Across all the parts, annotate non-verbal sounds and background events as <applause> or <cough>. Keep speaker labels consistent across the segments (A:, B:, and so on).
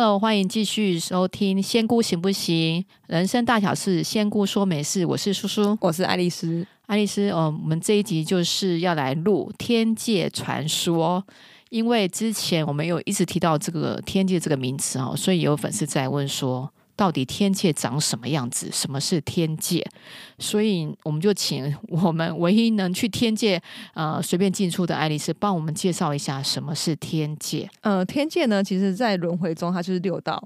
A: Hello，欢迎继续收听《仙姑行不行？人生大小事，仙姑说没事》。我是叔叔，
B: 我是爱丽丝。
A: 爱丽丝，哦，我们这一集就是要来录天界传说，因为之前我们有一直提到这个天界这个名词哦，所以有粉丝在问说。到底天界长什么样子？什么是天界？所以我们就请我们唯一能去天界呃随便进出的爱丽丝，帮我们介绍一下什么是天界。
B: 呃，天界呢，其实在轮回中它就是六道。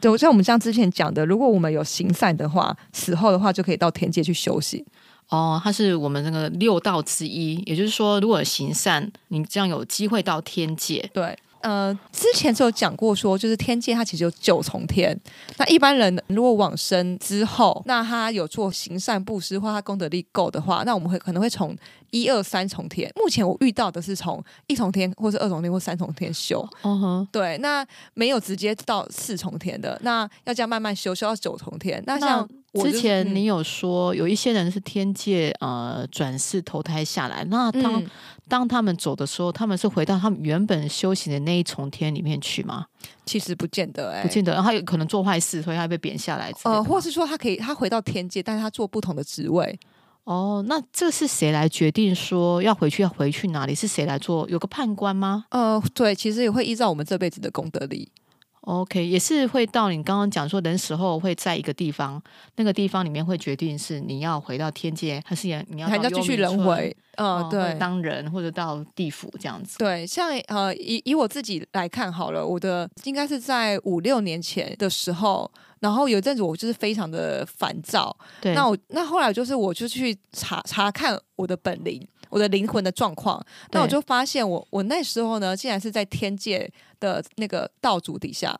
B: 就像我们像之前讲的，如果我们有行善的话，死后的话就可以到天界去修行。
A: 哦，它是我们那个六道之一，也就是说，如果行善，你这样有机会到天界。
B: 对。呃，之前是有讲过说，就是天界它其实有九重天。那一般人如果往生之后，那他有做行善布施或他功德力够的话，那我们会可能会从一二三重天。目前我遇到的是从一重天，或是二重天，或三重天修。嗯哼，对，那没有直接到四重天的，那要这样慢慢修，修到九重天。那像
A: 之前你有说，有一些人是天界呃转世投胎下来，那当。嗯当他们走的时候，他们是回到他们原本修行的那一重天里面去吗？
B: 其实不见得、欸，哎，
A: 不见得。然后他有可能做坏事，所以他被贬下来。
B: 呃，或是说他可以他回到天界，但是他做不同的职位。
A: 哦，那这是谁来决定说要回去要回去哪里？是谁来做？有个判官吗？
B: 呃，对，其实也会依照我们这辈子的功德力。
A: OK，也是会到你刚刚讲说人死后会在一个地方，那个地方里面会决定是你要回到天界，还是你要
B: 还要继续轮回？嗯，对，
A: 当人或者到地府这样子。
B: 对，像呃，以以我自己来看好了，我的应该是在五六年前的时候，然后有一阵子我就是非常的烦躁。对，那我那后来就是我就去查查看我的本灵。我的灵魂的状况，那我就发现我我那时候呢，竟然是在天界的那个道主底下，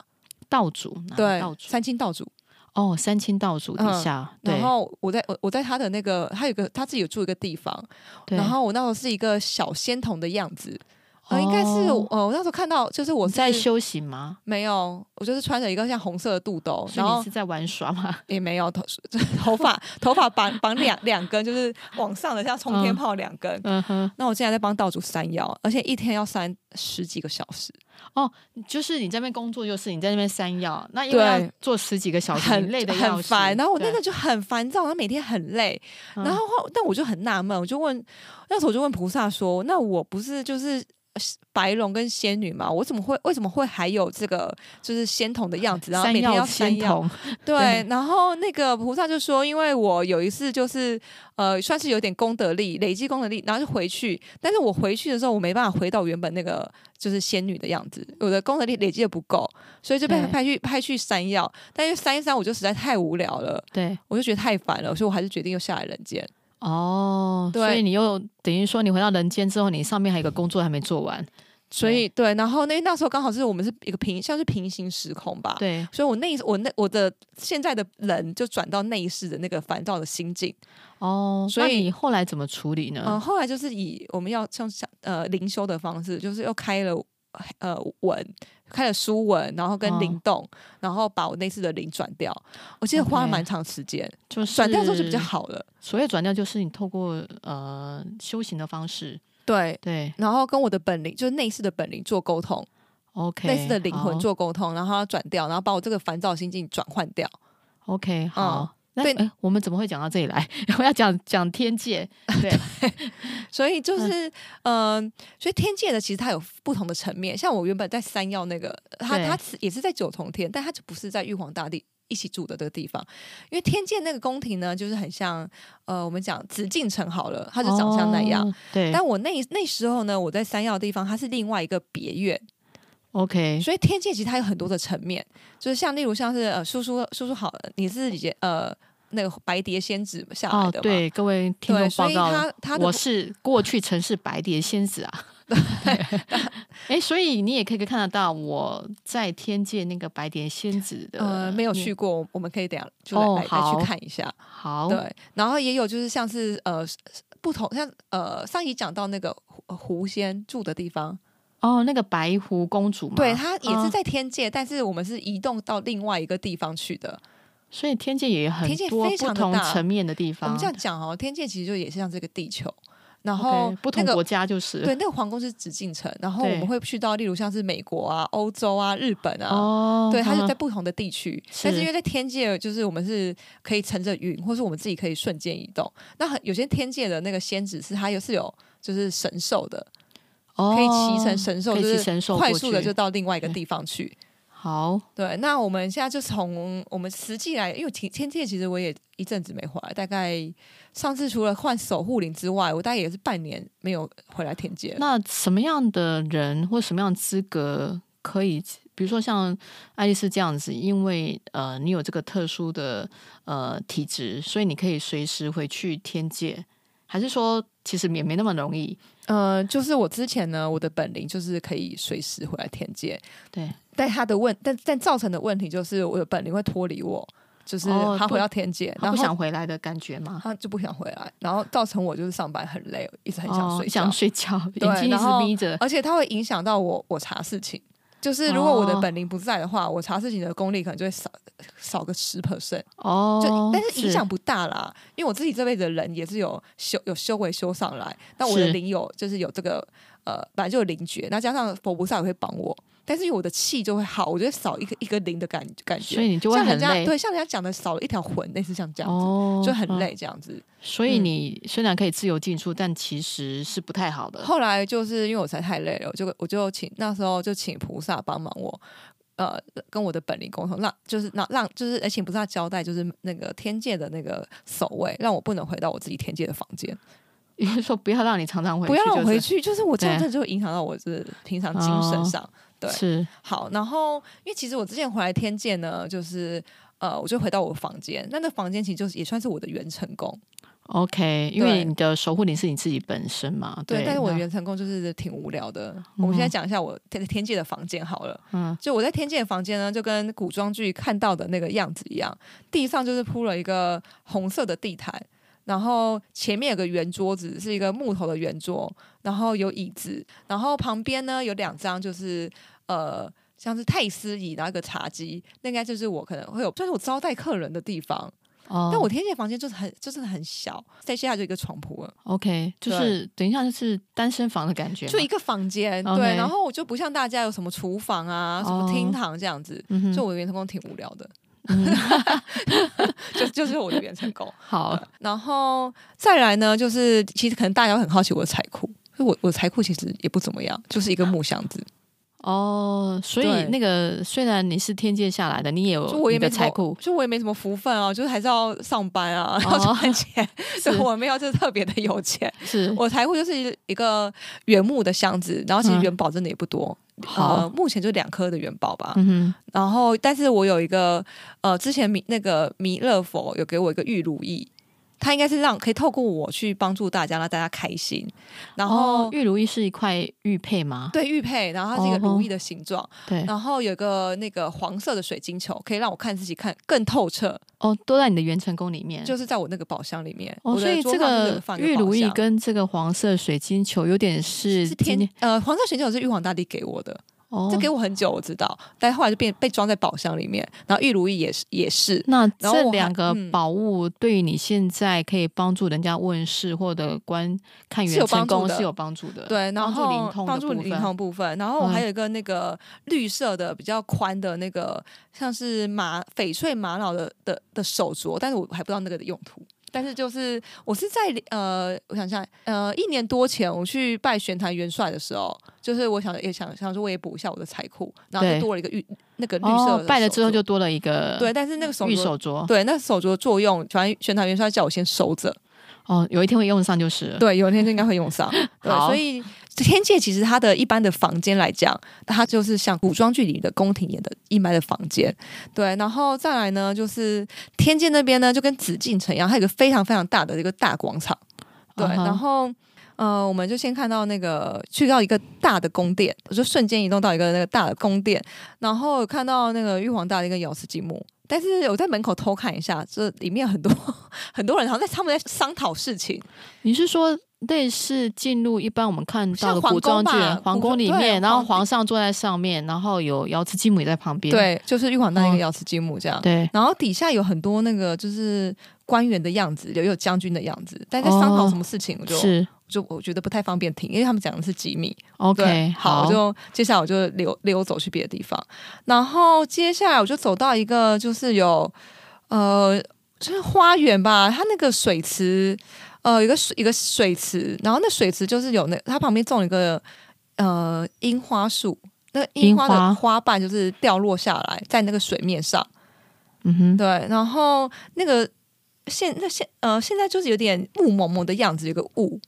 A: 道主
B: 对，
A: 道主？
B: 三清道主。
A: 哦，三清道主底下，
B: 嗯、然后我在我我在他的那个，他有个他自己有住一个地方，然后我那时候是一个小仙童的样子。呃，应该是呃，我那时候看到就是我是
A: 在修行吗？
B: 没有，我就是穿着一个像红色的肚兜，然后
A: 你是在玩耍吗？<laughs>
B: 也没有头 <laughs> 头发头发绑绑两两根，就是往上的像冲天炮两根。嗯哼，那我现在在帮道主三药，而且一天要三十几个小时。
A: 哦，就是你在那边工作，就是你在那边山药，那因为要做十几个小时，很累的
B: 很烦。然后我那个就很烦躁，然后每天很累。然后但我就很纳闷，我就问那时候我就问菩萨说：“那我不是就是？”白龙跟仙女嘛，我怎么会为什么会还有这个就是仙童的样子？然后每天要三药，对。对，然后那个菩萨就说，因为我有一次就是呃，算是有点功德力，累积功德力，然后就回去。但是我回去的时候，我没办法回到原本那个就是仙女的样子，我的功德力累积的不够，所以就被派去派去山药。但是山一山，我就实在太无聊了，对，我就觉得太烦了，所以我还是决定又下来人间。
A: 哦，对，所以你又等于说你回到人间之后，你上面还有一个工作还没做完，
B: 所以对，然后那那时候刚好是我们是一个平，像是平行时空吧，对，所以我那我那我的现在的人就转到那一世的那个烦躁的心境，
A: 哦，所以你后来怎么处理呢？
B: 嗯，后来就是以我们要像像呃灵修的方式，就是又开了呃文。开了书文，然后跟灵动，哦，然后把我那次的灵转掉。我记得花了蛮长时间，就是转掉之后就比较好了。
A: 所谓转掉，就是你透过呃修行的方式，
B: 对对，然后跟我的本灵，就是内视的本灵做沟通。OK，内视的灵魂做沟通，然后转掉，然后把我这个烦躁心境转换掉。
A: OK，好。嗯对，哎，我们怎么会讲到这里来？<laughs> 我要讲讲天界，<laughs> 对，<laughs>
B: 所以就是，嗯、呃，所以天界的其实它有不同的层面。像我原本在三曜那个，它它也是在九重天，但它就不是在玉皇大帝一起住的这个地方。因为天界那个宫廷呢，就是很像，呃，我们讲紫禁城好了，它就长相那样。哦、对，但我那那时候呢，我在三曜的地方，它是另外一个别院。
A: OK，
B: 所以天界其实它有很多的层面，就是像例如像是呃，叔叔叔叔好，你是姐呃。那个白蝶仙子下来的、哦、
A: 对各位听众报告，他他我是过去曾是白蝶仙子啊。<laughs> 对哎，所以你也可以看得到我在天界那个白蝶仙子的，
B: 呃，没有去过，我们可以等下就来、哦、来，来去看一下。
A: 好，
B: 对，然后也有就是像是呃不同像呃上一讲到那个狐仙住的地方
A: 哦，那个白狐公主嘛，
B: 对，她也是在天界、哦，但是我们是移动到另外一个地方去的。
A: 所以天界也有很多不同层面的地方。
B: 我们这样讲哦，天界其实就也是像这个地球，然后、那个、
A: 不同国家就是
B: 对那个皇宫是紫禁城，然后我们会去到例如像是美国啊、欧洲啊、日本啊，
A: 哦、
B: 对，它就在不同的地区。但是因为在天界，就是我们是可以乘着云，或是我们自己可以瞬间移动。那很有些天界的那个仙子是它又是有就是神兽的，哦、可以骑乘神兽，就是快速的就到另外一个地方去。
A: 好，
B: 对，那我们现在就从我们实际来，因为天天界其实我也一阵子没回来，大概上次除了换守护灵之外，我大概也是半年没有回来天界。
A: 那什么样的人或什么样的资格可以，比如说像爱丽丝这样子，因为呃你有这个特殊的呃体质，所以你可以随时回去天界，还是说其实也没那么容易？
B: 呃，就是我之前呢，我的本领就是可以随时回来天界，
A: 对。
B: 但他的问，但但造成的问题就是我的本领会脱离我，就是他回到天界，然
A: 后不想回来的感觉吗？
B: 他就不想回来，然后造成我就是上班很累，一直很想睡觉，
A: 想睡觉，眼睛一直眯着，
B: 而且他会影响到我，我查事情。就是如果我的本领不在的话，我查事情的功力可能就会少少个十 percent
A: 哦。
B: 就但是影响不大啦，因为我自己这辈子的人也是有修有修为修上来，但我的灵有就是有这个呃本来就有灵觉，那加上佛菩萨也会帮我。但是因为我的气就会好，我觉得少一个一个零的感感觉，
A: 所以你就会很累。
B: 像人家对，像人家讲的少了一条魂，类似像这样子，哦、就很累这样子。
A: 所以你虽然可以自由进出，嗯、但其实是不太好的。
B: 后来就是因为我才太累了，我就我就请那时候就请菩萨帮忙我，呃，跟我的本领沟通，让就是让让就是而请菩萨交代，就是那个天界的那个守卫，让我不能回到我自己天界的房间。<laughs>
A: 也就是说，不要让你常常回去，
B: 不要让我回去，就是我这样子就会影响到我是平常精神上。哦对，
A: 是
B: 好，然后因为其实我之前回来天界呢，就是呃，我就回到我房间，那那房间其实就是也算是我的元成功。
A: OK，因为你的守护灵是你自己本身嘛，对。
B: 对，但是我的元成功就是挺无聊的。嗯、我们现在讲一下我天天界的房间好了。嗯，就我在天界的房间呢，就跟古装剧看到的那个样子一样，地上就是铺了一个红色的地毯。然后前面有个圆桌子，是一个木头的圆桌，然后有椅子，然后旁边呢有两张，就是呃像是太师椅，然后一个茶几，那应该就是我可能会有，就是我招待客人的地方。哦，但我天线房间就是很就是很小，再接下就一个床铺了。
A: OK，就是等一下就是单身房的感觉，
B: 就一个房间。对，然后我就不像大家有什么厨房啊、什么厅堂这样子，就我的元成功挺无聊的。嗯，<laughs> 就就是我的元成功。
A: 好，
B: 然后再来呢，就是其实可能大家会很好奇我的财库，我我的财库其实也不怎么样，就是一个木箱子。
A: 哦，所以那个虽然你是天界下来的，你也有你的财库，
B: 就我也没什么福分啊，就是还是要上班啊，然后赚钱，<laughs> 所以我没有就是特别的有钱。<laughs>
A: 是
B: 我财库就是一个原木的箱子，然后其实元宝真的也不多。好、呃，目前就两颗的元宝吧。嗯、哼然后，但是我有一个呃，之前弥那个弥勒佛有给我一个玉如意，他应该是让可以透过我去帮助大家，让大家开心。然后，
A: 哦、玉如意是一块玉佩吗？
B: 对，玉佩，然后它是一个如意的形状。
A: 哦、对，
B: 然后有个那个黄色的水晶球，可以让我看自己看更透彻。
A: 哦，都在你的元成宫里面，
B: 就是在我那个宝箱里面。
A: 哦，所以这个玉如意跟这个黄色水晶球有点是，
B: 是天呃，黄色水晶球是玉皇大帝给我的。哦，这给我很久，我知道，但后来就变被装在宝箱里面。然后玉如意也是也是。
A: 那这两个宝物对于你现在可以帮助人家问世或者观看元成功是有帮助的。
B: 对，然后
A: 帮助灵
B: 通部分。然后我还有一个那个绿色的比较宽的那个，像是玛翡翠玛瑙的的的手镯，但是我还不知道那个的用途。但是就是我是在呃，我想想，呃，一年多前我去拜玄坛元帅的时候，就是我想也想想说，我也补一下我的财库，然后就多了一个玉那个绿色的、哦。
A: 拜了之后就多了一个
B: 对，但是那个手
A: 玉手镯，
B: 对，那个手镯的作用，反正玄坛元帅叫我先收着。
A: 哦，有一天会用上就是。
B: 对，有一天就应该会用上。<laughs> 对，好所以天界其实它的一般的房间来讲，它就是像古装剧里的宫廷演的一般的房间。对，然后再来呢，就是天界那边呢，就跟紫禁城一样，它有一个非常非常大的一个大广场。对，uh huh. 然后呃，我们就先看到那个去到一个大的宫殿，我就瞬间移动到一个那个大的宫殿，然后看到那个玉皇大帝跟瑶池金母。但是我在门口偷看一下，这里面很多 <laughs> 很多人，好像在他们在商讨事情。
A: 你是说类似进入一般我们看到的古装剧皇宫里面，然后皇上坐在上面，然后有瑶池金母也在旁边，
B: 对，就是玉皇大帝跟瑶池金母这样，
A: 哦，对，
B: 然后底下有很多那个就是官员的样子，也有将军的样子，但在商讨什么事情，我就。哦就我觉得不太方便听，因为他们讲的是机密。
A: OK，
B: 好，我就接下来我就溜溜走去别的地方，然后接下来我就走到一个就是有呃，就是花园吧，它那个水池，呃，一个水一个水池，然后那水池就是有那它旁边种一个呃樱花树，那樱花的花瓣就是掉落下来在那个水面上，
A: 嗯哼，
B: 对，然后那个现那现呃现在就是有点雾蒙蒙的样子，有个雾。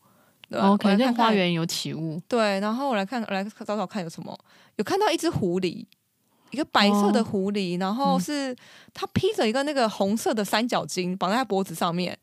A: OK，那花园有起雾。
B: 对，然后我来看，我来找找看有什么。有看到一只狐狸，一个白色的狐狸，哦、然后是它披着一个那个红色的三角巾，绑在它脖子上面，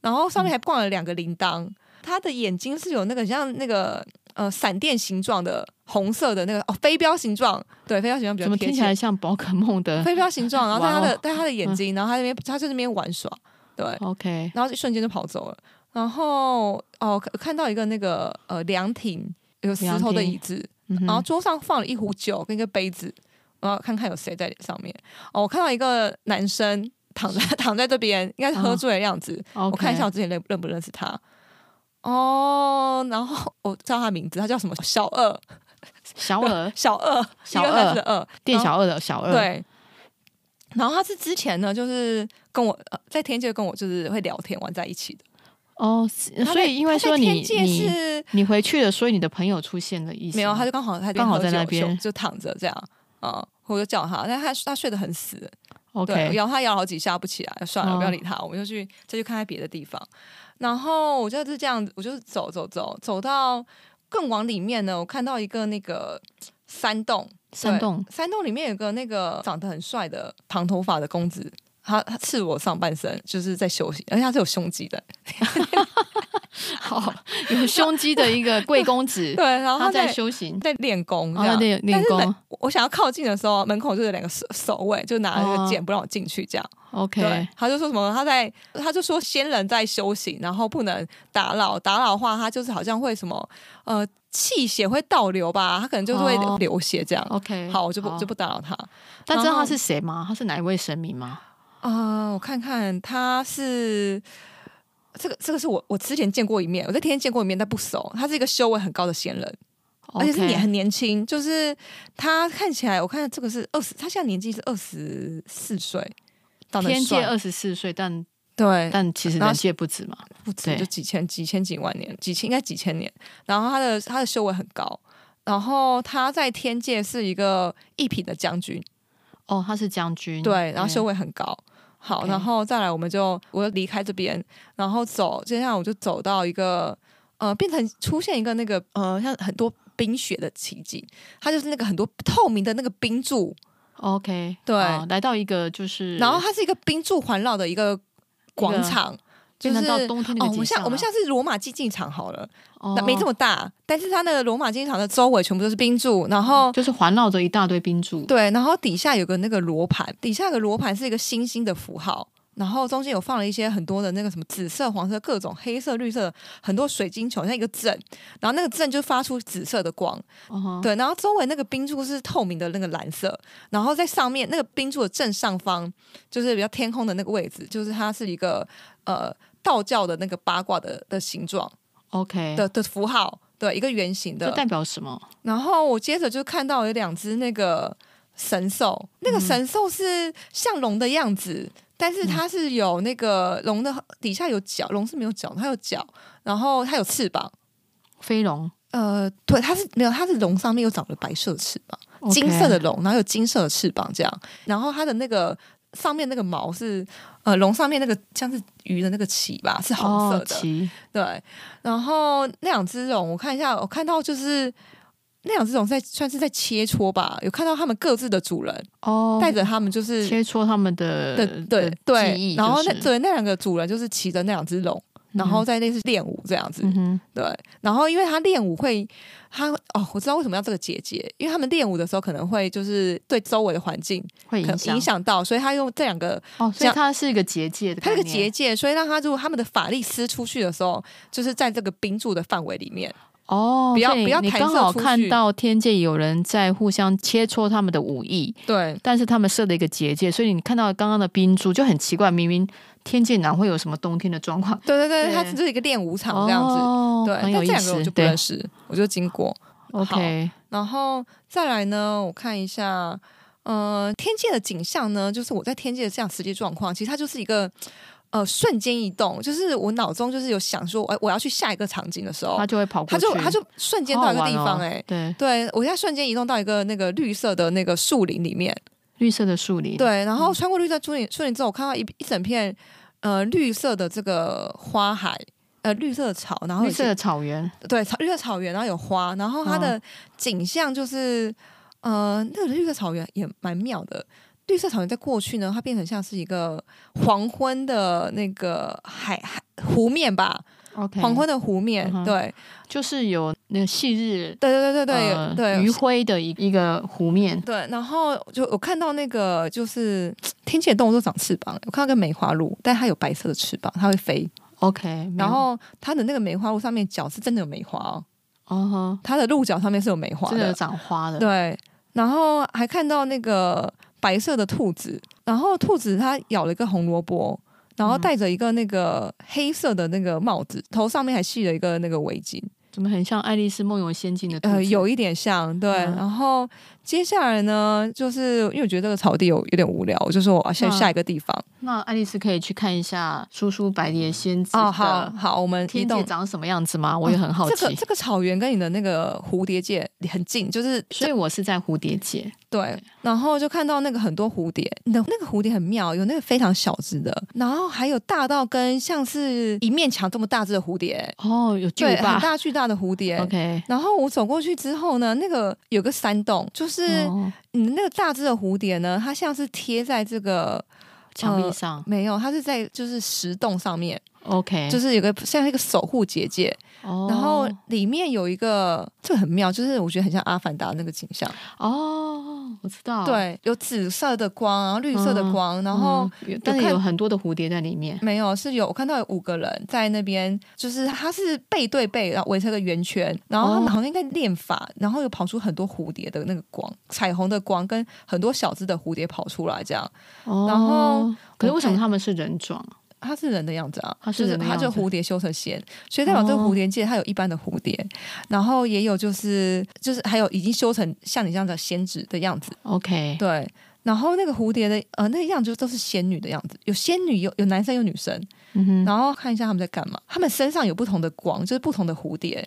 B: 然后上面还挂了两个铃铛。它的眼睛是有那个像那个呃闪电形状的红色的那个哦飞镖形状，对，飞镖形状比较。
A: 怎么听起来像宝可梦的
B: 飞镖形状？然后在它的在它的眼睛，然后它那边它在那边玩耍，对
A: ，OK，
B: 然后一瞬间就跑走了。然后哦，看到一个那个呃凉亭，有石头的椅子，嗯、然后桌上放了一壶酒跟一个杯子，然后看看有谁在上面。哦，我看到一个男生躺在 <laughs> 躺在这边，应该是喝醉的样子。哦、我看一下我之前认认不认识他。哦，然后我知道他名字，他叫什么？小二，
A: 小二，<laughs>
B: 小二，
A: 小二，店小二的小二。
B: 对。然后他是之前呢，就是跟我在天界跟我就是会聊天玩在一起的。
A: 哦，所以因为说你你你回去了，所以你的朋友出现了意思。
B: 没有，他就刚好他
A: 刚好在那边
B: 就躺着这样啊，我就叫他，但他他睡得很死。
A: OK，
B: 摇他摇好几下不起来，算了，不要理他，我们就去再去看看别的地方。然后我就是这样子，我就是走走走走到更往里面呢，我看到一个那个山洞，
A: 山洞
B: 山洞里面有个那个长得很帅的长头发的公子。他他刺我上半身，就是在休息，而且他是有胸肌的，<laughs> <laughs>
A: 好有胸肌的一个贵公子。<laughs>
B: 对，然后他在，
A: 修行，
B: 在练功，
A: 在练练功。
B: 我想要靠近的时候，门口就有两个守守卫，就拿那个剑不让我进去。这样、
A: 哦、，OK。
B: 他就说什么？他在，他就说仙人在修行，然后不能打扰，打扰的话，他就是好像会什么呃气血会倒流吧，他可能就是会流血这样。
A: 哦、OK，
B: 好，我就不就不打扰他。
A: 但知道他是谁吗？他是哪一位神明吗？
B: 啊、呃，我看看，他是这个，这个是我我之前见过一面，我在天天见过一面，但不熟。他是一个修为很高的仙人.而且是年很年轻，就是他看起来，我看这个是二十，他现在年纪是二十四岁，
A: 天界二十四岁，但
B: 对，
A: 但其实人界不止嘛，
B: 不止就几千几千几万年，几千应该几千年。然后他的他的修为很高，然后他在天界是一个一品的将军，
A: 哦，他是将军，
B: 对，然后修为很高。好，然后再来，我们就我就离开这边，然后走，接下来我就走到一个呃，变成出现一个那个呃，像很多冰雪的奇景，它就是那个很多透明的那个冰柱。
A: OK，
B: 对，
A: 来到一个就是，
B: 然后它是一个冰柱环绕的一个广场。就是
A: 到冬天那个、啊、
B: 哦，我们下我们下次罗马竞技场好了，那、哦、没这么大，但是它那个罗马竞技场的周围全部都是冰柱，然后
A: 就是环绕着一大堆冰柱，
B: 对，然后底下有个那个罗盘，底下有个罗盘是一个星星的符号，然后中间有放了一些很多的那个什么紫色、黄色、各种黑色、绿色，很多水晶球，像一个阵，然后那个阵就发出紫色的光，哦、对，然后周围那个冰柱是透明的那个蓝色，然后在上面那个冰柱的正上方就是比较天空的那个位置，就是它是一个呃。道教的那个八卦的的形状
A: ，OK。
B: 的的符号，对，一个圆形的，
A: 这代表什么？
B: 然后我接着就看到有两只那个神兽，那个神兽是像龙的样子，嗯，但是它是有那个龙的底下有角，龙是没有角，它有角，然后它有翅膀，
A: 飞龙，
B: 呃，对，它是没有，它是龙上面又长了白色翅膀.金色的龙，然后有金色的翅膀这样，然后它的那个。上面那个毛是呃龙上面那个像是鱼的那个鳍吧，是红色的。
A: 鳍、哦、
B: 对，然后那两只龙，我看一下，我看到就是那两只龙在算是在切磋吧，有看到他们各自的主人哦，带着他们就是
A: 切磋他们的
B: 的对对，然后那对那两个主人就是骑着那两只龙，然后再类似练武这样子。
A: 嗯，
B: 对。然后因为他练武会，他哦，我知道为什么要这个结界，因为他们练武的时候可能会就是对周围的环境
A: 会影响
B: 影响到，所以他用这两个
A: 哦，所以它是一个结界的，
B: 它是个结界，所以让他如果他们的法力施出去的时候，就是在这个冰柱的范围里面。
A: 哦，
B: 不要不要
A: 你刚好看到天界有人在互相切磋他们的武艺，
B: 对，
A: 但是他们设了一个结界，所以你看到刚刚的冰柱就很奇怪，明明天界哪会有什么冬天的状况？
B: 对对对，它只是一个练武场这样子，
A: 哦、
B: 对，
A: 很有意思。
B: 但这两个我就不认识，我就经过。
A: OK，
B: 然后再来呢，我看一下，呃，天界的景象呢，就是我在天界的这样实际状况，其实它就是一个。呃，瞬间移动，就是我脑中就是有想说，哎，我要去下一个场景的时候，
A: 他就会跑过去，
B: 他就他就瞬间到一个地方，哎、哦，
A: 对，
B: 对我现在瞬间移动到一个那个绿色的那个树林里面，
A: 绿色的树林，
B: 对，然后穿过绿色树林树林之后，我看到一一整片呃绿色的这个花海，呃绿色的草，然后
A: 绿色的草原，
B: 对，草绿色草原，然后有花，然后它的景象就是，哦、呃，那个绿色草原也蛮妙的。绿色草原在过去呢，它变成像是一个黄昏的那个海海湖面吧
A: ，OK，
B: 黄昏的湖面，嗯、对，
A: 就是有那个夕日，
B: 对对对对对、呃、对，
A: 余晖的一一个湖面，
B: 对，然后就我看到那个就是天界的动物都长翅膀，我看到个梅花鹿，但它有白色的翅膀，它会飞
A: ，OK，
B: 然后它的那个梅花鹿上面角是真的有梅花哦，
A: 哦呵，
B: 它的鹿角上面是有梅花的，
A: 真的长花的，
B: 对，然后还看到那个。白色的兔子，然后兔子它咬了一个红萝卜，然后戴着一个那个黑色的那个帽子，头上面还系了一个那个围巾，
A: 怎么很像《爱丽丝梦游仙境》的？
B: 呃，有一点像，对，嗯、然后。接下来呢，就是因为我觉得这个草地有有点无聊，我就说我要下下一个地方。
A: 那爱丽丝可以去看一下叔叔白蝶仙子
B: 哦。好好，我们
A: 天界长什么样子吗？我也很好奇。
B: 这个这个草原跟你的那个蝴蝶界很近，就是
A: 所以我是在蝴蝶界。
B: 对，然后就看到那个很多蝴蝶，你的那个蝴蝶很妙，有那个非常小只的，然后还有大到跟像是一面墙这么大只的蝴蝶。
A: 哦，有巨大
B: 很大巨大的蝴蝶。
A: OK，
B: 然后我走过去之后呢，那个有个山洞，就是。是你的那个大只的蝴蝶呢？它像是贴在这个
A: 墙壁上，呃，
B: 没有，它是在就是石洞上面。
A: OK，
B: 就是有个像一个守护结界，oh. 然后里面有一个，这个很妙，就是我觉得很像阿凡达那个景象。
A: 哦，oh, 我知道，
B: 对，有紫色的光，然后绿色的光，嗯、然后、
A: 嗯、但是有很多的蝴蝶在里面。
B: 没有，是有我看到有五个人在那边，就是他是背对背，然后围成个圆圈，然后他们好像在练法，oh. 然后又跑出很多蝴蝶的那个光，彩虹的光跟很多小只的蝴蝶跑出来这样。
A: Oh.
B: 然后，
A: 可是为什么他们是人状？
B: 它是人的样子啊，就是它就蝴蝶修成仙，所以代表这个蝴蝶界它有一般的蝴蝶，哦、然后也有就是就是还有已经修成像你这样的仙子的样子。
A: OK，
B: 对，然后那个蝴蝶的呃那个样子就都是仙女的样子，有仙女有有男生有女生，然后看一下他们在干嘛，他们身上有不同的光，就是不同的蝴蝶，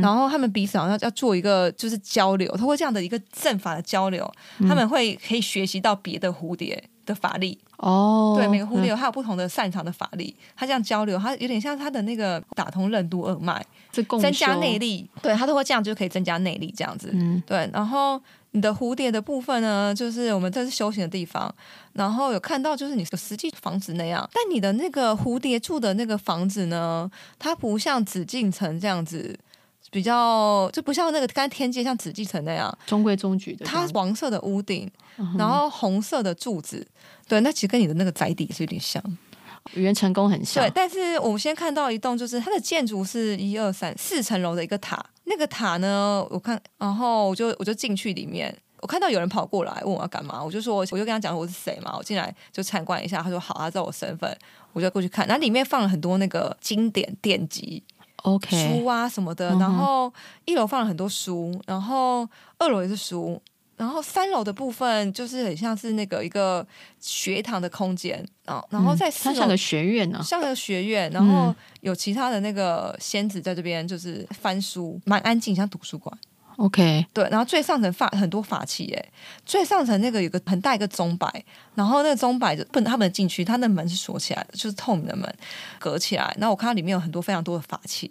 B: 然后他们彼此好像要做一个就是交流，通过这样的一个阵法的交流，嗯、他们会可以学习到别的蝴蝶的法力。
A: 哦，
B: 对，每个蝴蝶有它有不同的擅长的法力，它、嗯、这样交流，它有点像它的那个打通任督二脉，增加内力，对，它都会这样就可以增加内力这样子。嗯，对。然后你的蝴蝶的部分呢，就是我们这是修行的地方，然后有看到就是你的实际房子那样，但你的那个蝴蝶住的那个房子呢，它不像紫禁城这样子。比较就不像那个刚才天界像紫禁城那样
A: 中规中矩的，
B: 它黄色的屋顶，
A: 嗯、
B: 然后红色的柱子，对，那其实跟你的那个宅邸是有点像，
A: 元成功很像。
B: 对，但是我们先看到一栋，就是它的建筑是一二三四层楼的一个塔，那个塔呢，我看，然后我就我就进去里面，我看到有人跑过来问我要干嘛，我就说，我就跟他讲我是谁嘛，我进来就参观一下，他说好，他知道我身份，我就过去看，那里面放了很多那个经典典籍。
A: OK，
B: 书啊什么的，然后一楼放了很多书，然后二楼也是书，然后三楼的部分就是很像是那个一个学堂的空间，然后然后在四楼、
A: 嗯、像个学院呢、啊，
B: 像个学院，然后有其他的那个仙子在这边就是翻书，蛮安静，像图书馆。
A: OK，
B: 对，然后最上层法很多法器，哎，最上层那个有个很大一个钟摆，然后那个钟摆就不能他们进去，它那门是锁起来的，就是透明的门隔起来。然后我看到里面有很多非常多的法器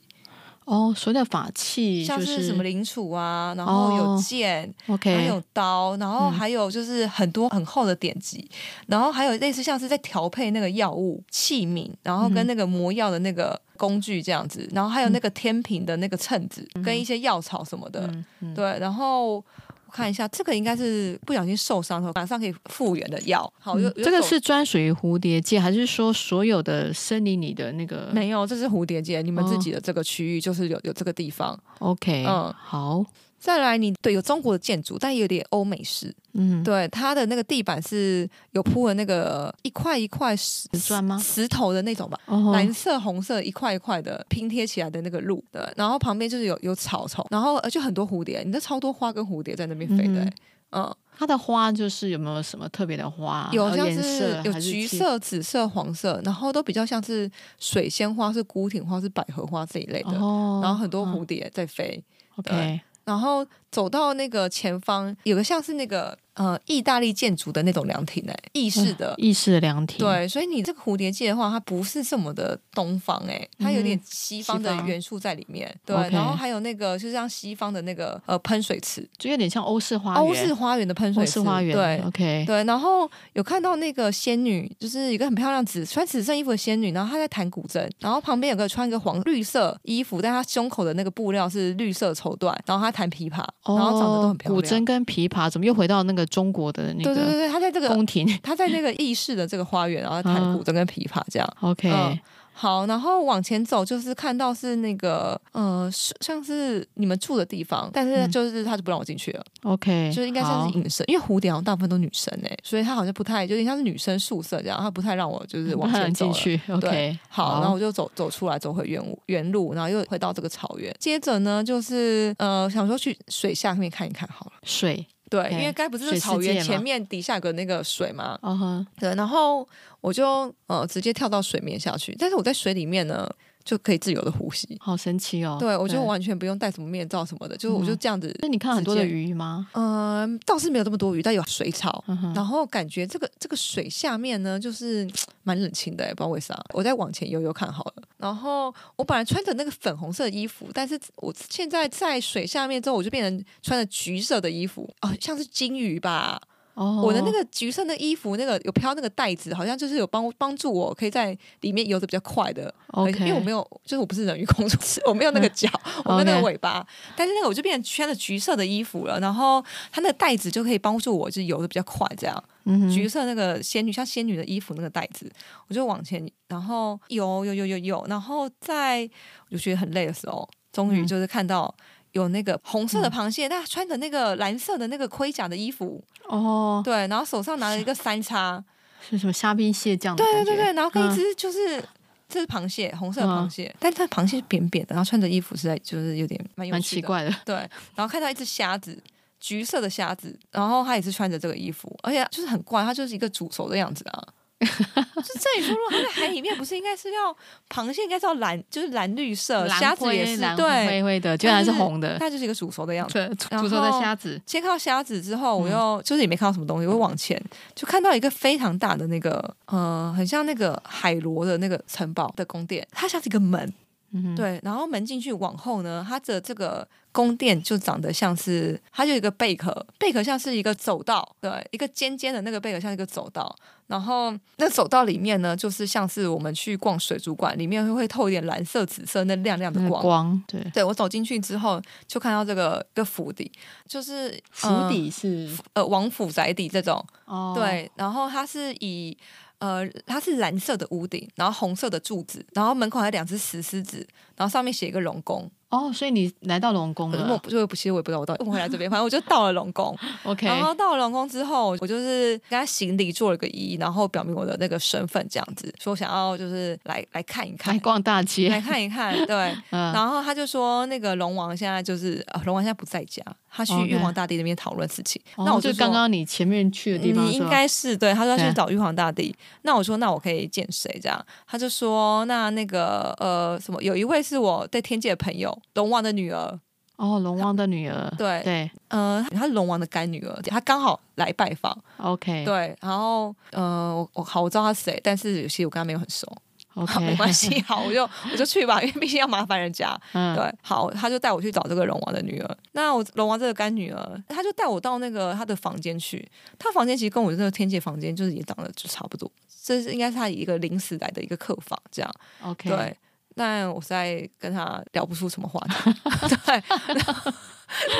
A: 哦，所谓的法器，
B: 像
A: 是
B: 什么灵杵啊，然后有剑、
A: 哦、，OK，
B: 还有刀，然后还有就是很多很厚的典籍，嗯、然后还有类似像是在调配那个药物器皿，然后跟那个磨药的那个工具这样子，然后还有那个天平的那个秤子，嗯、跟一些药草什么的，对，然后。我看一下，这个应该是不小心受伤后马上可以复原的药。好，有、嗯、
A: 这个是专属于蝴蝶界，还是说所有的森林里的那个？
B: 没有，这是蝴蝶界，你们自己的这个区域就是有有这个地方。
A: OK，嗯，好。
B: 再来你，你对有中国的建筑，但也有点欧美式。嗯，对，它的那个地板是有铺了那个一块一块石砖吗？石头的那种吧，哦、蓝色、红色一块一块的拼贴起来的那个路。对，然后旁边就是有有草丛，然后而且很多蝴蝶，你的超多花跟蝴蝶在那边飞的。嗯，
A: 嗯，它的花就是有没有什么特别的花？
B: 有像是有橘色、紫色、黄色，然后都比较像是水仙花、是孤挺花、是百合花这一类的。哦，然后很多蝴蝶在飞。哦、OK。然后走到那个前方，有个像是那个。呃，意大利建筑的那种凉亭哎，意式的，
A: 意式的凉亭。
B: 对，所以你这个蝴蝶界的话，它不是这么的东方哎，它有点西方的元素在里面。对，然后还有那个，就像西方的那个呃喷水池，
A: 就有点像欧式花园。
B: 欧式花园的喷水池，
A: 花园。对，OK，
B: 对。然后有看到那个仙女，就是一个很漂亮紫穿紫色衣服的仙女，然后她在弹古筝，然后旁边有个穿一个黄绿色衣服，但她胸口的那个布料是绿色绸缎，然后她弹琵琶，然后长得都很漂亮。
A: 古筝跟琵琶怎么又回到那个中国的那个？
B: 对对对，他在这个
A: 宫廷，<laughs>
B: 他在那个意式的这个花园，然后弹古筝跟琵琶这样。
A: OK。嗯
B: 好，然后往前走，就是看到是那个，呃，像是你们住的地方，但是就是他就不让我进去了。
A: OK，
B: 就是应该算是隐身，因为蝴蝶好像大部分都女生哎，所以他好像不太，就有点像是女生宿舍这样，他不太让我就是往前走
A: 进去。OK，
B: 好，好，然后我就走走出来，走回原原路，然后又回到这个草原。接着呢，就是呃，想说去水下面看一看好了。
A: 水。
B: 对因为该不是草原前面底下有个那个水嘛，
A: 嗯哼，uh huh.
B: 对，然后我就呃直接跳到水面下去，但是我在水里面呢。就可以自由的呼吸，
A: 好神奇哦！
B: 对，我就完全不用戴什么面罩什么的，就我就这样子。
A: 那你看很多的鱼吗？
B: 嗯，倒是没有这么多鱼，但有水草。然后感觉这个这个水下面呢，就是蛮冷清的，也不知道为啥。我再往前游游看好了。然后我本来穿着那个粉红色的衣服，但是我现在在水下面之后，我就变成穿着橘色的衣服，哦，像是金鱼吧。Oh. 我的那个橘色的衣服，那个有飘那个袋子，好像就是有帮帮助我可以在里面游的比较快的。因为我没有，就是我不是人鱼公主，我没有那个脚，我没有那个 <laughs> 尾巴。但是那个我就变成穿了橘色的衣服了，然后它那个袋子就可以帮助我，就是游的比较快。这样，mm hmm. 橘色那个仙女像仙女的衣服那个袋子，我就往前，然后游游游游游，然后在我就觉得很累的时候，终于就是看到。有那个红色的螃蟹，他、嗯、穿着那个蓝色的那个盔甲的衣服哦，对，然后手上拿了一个三叉，
A: 是什么虾兵蟹将？
B: 对对对对，然后跟一只就是、嗯、这是螃蟹，红色的螃蟹，嗯、但是它螃蟹是扁扁的，然后穿着衣服实在就是有点蛮
A: 蛮奇怪的，
B: 对，然后看到一只虾子，橘色的虾子，然后它也是穿着这个衣服，而且就是很怪，它就是一个煮熟的样子啊。是这里说，如果它在海里面，不是应该是要螃蟹应该是要蓝，就是蓝绿色，虾子也是对
A: 灰灰的，居然是红的，
B: 它就是一个煮熟的样子。
A: 煮熟的虾子。先
B: 看到虾子之后，我又就是也没看到什么东西，我往前就看到一个非常大的那个，呃，很像那个海螺的那个城堡的宫殿，它像是一个门。嗯、对，然后门进去往后呢，它的这个宫殿就长得像是，它就有一个贝壳，贝壳像是一个走道，对，一个尖尖的那个贝壳像一个走道，然后那走道里面呢，就是像是我们去逛水族馆，里面会会透一点蓝色、紫色那亮亮的光。
A: 光对，
B: 对我走进去之后，就看到这个一个府邸，就是
A: 府邸是
B: 呃王府宅邸这种，哦，对，然后它是以。呃，它是蓝色的屋顶，然后红色的柱子，然后门口还有两只石狮子，然后上面写一个龙宫。
A: 哦，所以你来到龙宫了？
B: 我不就不，其实我也不知道我到底怎么回来这边，<laughs> 反正我就到了龙宫。
A: OK，
B: 然后到了龙宫之后，我就是跟他行礼，做了个揖，然后表明我的那个身份，这样子说想要就是来来看一看，
A: 来逛大街，
B: 来看一看。对，<laughs> 嗯、然后他就说那个龙王现在就是呃，龙王现在不在家，他去玉皇大帝那边讨论事情。那我就，
A: 就刚刚你前面去的地方，
B: 你应该是对，他说要去找玉皇大帝。那我说那我可以见谁？这样他就说那那个呃什么，有一位是我在天界的朋友，龙王的女儿。
A: 哦，龙王的女儿，
B: 对
A: 对，
B: 呃，她是龙王的干女儿，她刚好来拜访，OK，对，然后呃，我我好，我知道她是谁，但是有些我跟她没有很熟
A: OK，<laughs>
B: 没关系，好，我就我就去吧，<laughs> 因为毕竟要麻烦人家。嗯，对，好，他就带我去找这个龙王的女儿。那我龙王这个干女儿，他就带我到那个他的房间去。他房间其实跟我这个天界房间就是也长得就差不多，这是应该是他一个临时来的一个客房，这样。
A: OK，
B: 对。但我实在跟他聊不出什么话题，<laughs> 对。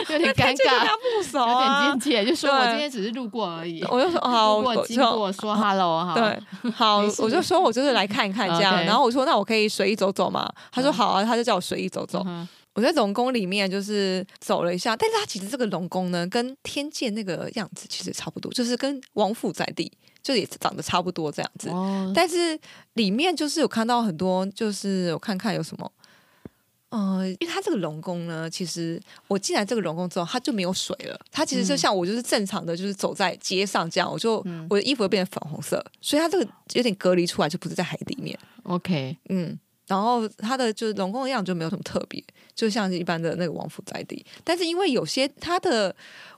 A: 有点尴尬，
B: 不熟啊，
A: 有点亲切，就说我今天只是路过而已。
B: 我就说好，
A: 我经过说 hello 哈。
B: 对，好，我就说我就是来看一看这样。然后我说那我可以随意走走嘛？他说好啊，他就叫我随意走走。我在龙宫里面就是走了一下，但是他其实这个龙宫呢，跟天界那个样子其实差不多，就是跟王府在地就也长得差不多这样子。但是里面就是有看到很多，就是我看看有什么。呃，因为它这个龙宫呢，其实我进来这个龙宫之后，它就没有水了。它其实就像我就是正常的，就是走在街上这样，我就、嗯、我的衣服会变成粉红色，所以它这个有点隔离出来，就不是在海里面。
A: OK，
B: 嗯，然后它的就是龙宫的样子就没有什么特别，就像一般的那个王府宅地。但是因为有些它的，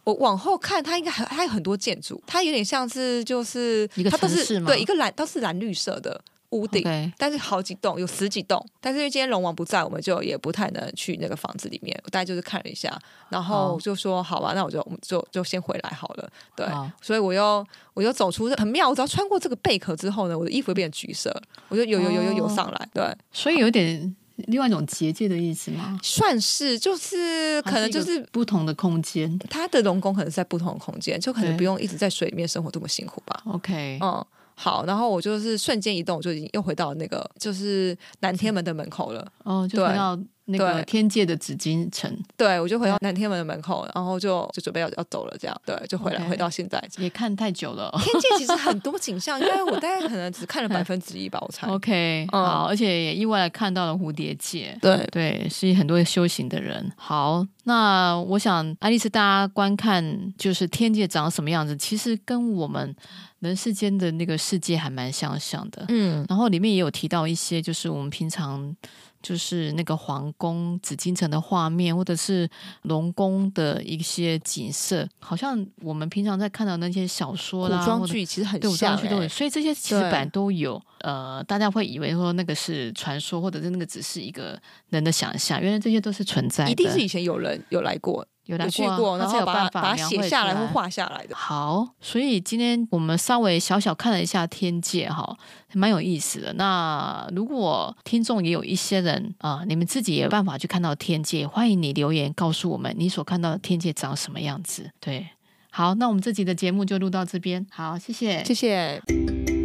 B: 我往后看，它应该还还有很多建筑，它有点像是就是
A: 一个城市吗？
B: 对，一个蓝都是蓝绿色的。屋顶，Okay. 但是好几栋，有十几栋。但是因为今天龙王不在，我们就也不太能去那个房子里面。我大概就是看了一下，然后就说好吧，那我就我们就就先回来好了。对，好所以我又我又走出很妙，我只要穿过这个贝壳之后呢，我的衣服会变橘色，我就游游游游游上来。对，
A: 所以有点另外一种结界的意思吗？
B: 算是，就是可能就是
A: 不同的空间，
B: 它的龙宫可能是在不同的空间，就可能不用一直在水里面生活这么辛苦吧。
A: OK，
B: 嗯。好，然后我就是瞬间移动，我就已经又回到那个就是南天门的门口了。
A: 哦，就回到那个天界的紫禁城。
B: 对，我就回到南天门的门口，然后就就准备要要走了，这样。对，就回来 Okay. 回到现在。
A: 也看太久了。
B: 天界其实很多景象，因为我大概可能只看了 <laughs> 百分之一吧，我猜。
A: OK，好，嗯、而且也意外的看到了蝴蝶界。
B: 对
A: 对，是很多修行的人。好，那我想爱丽丝，大家观看就是天界长什么样子，其实跟我们。人世间的那个世界还蛮相像的，嗯，然后里面也有提到一些，就是我们平常就是那个皇宫紫禁城的画面，或者是龙宫的一些景色，好像我们平常在看到那些小说啦、
B: 古装剧，其实很像，欸，对，古装剧都有，
A: 所以这些其实本来都有。呃，大家会以为说那个是传说，或者是那个只是一个人的想象，原来这些都是存在的，
B: 一定是以前有人有来过。有来过，过然后有办法把它写下来或画下来的。
A: 好，所以今天我们稍微小小看了一下天界，哈，蛮有意思的。那如果听众也有一些人啊、呃，你们自己也有办法去看到天界，欢迎你留言告诉我们你所看到的天界长什么样子。对，好，那我们这集的节目就录到这边。好，谢谢，
B: 谢谢。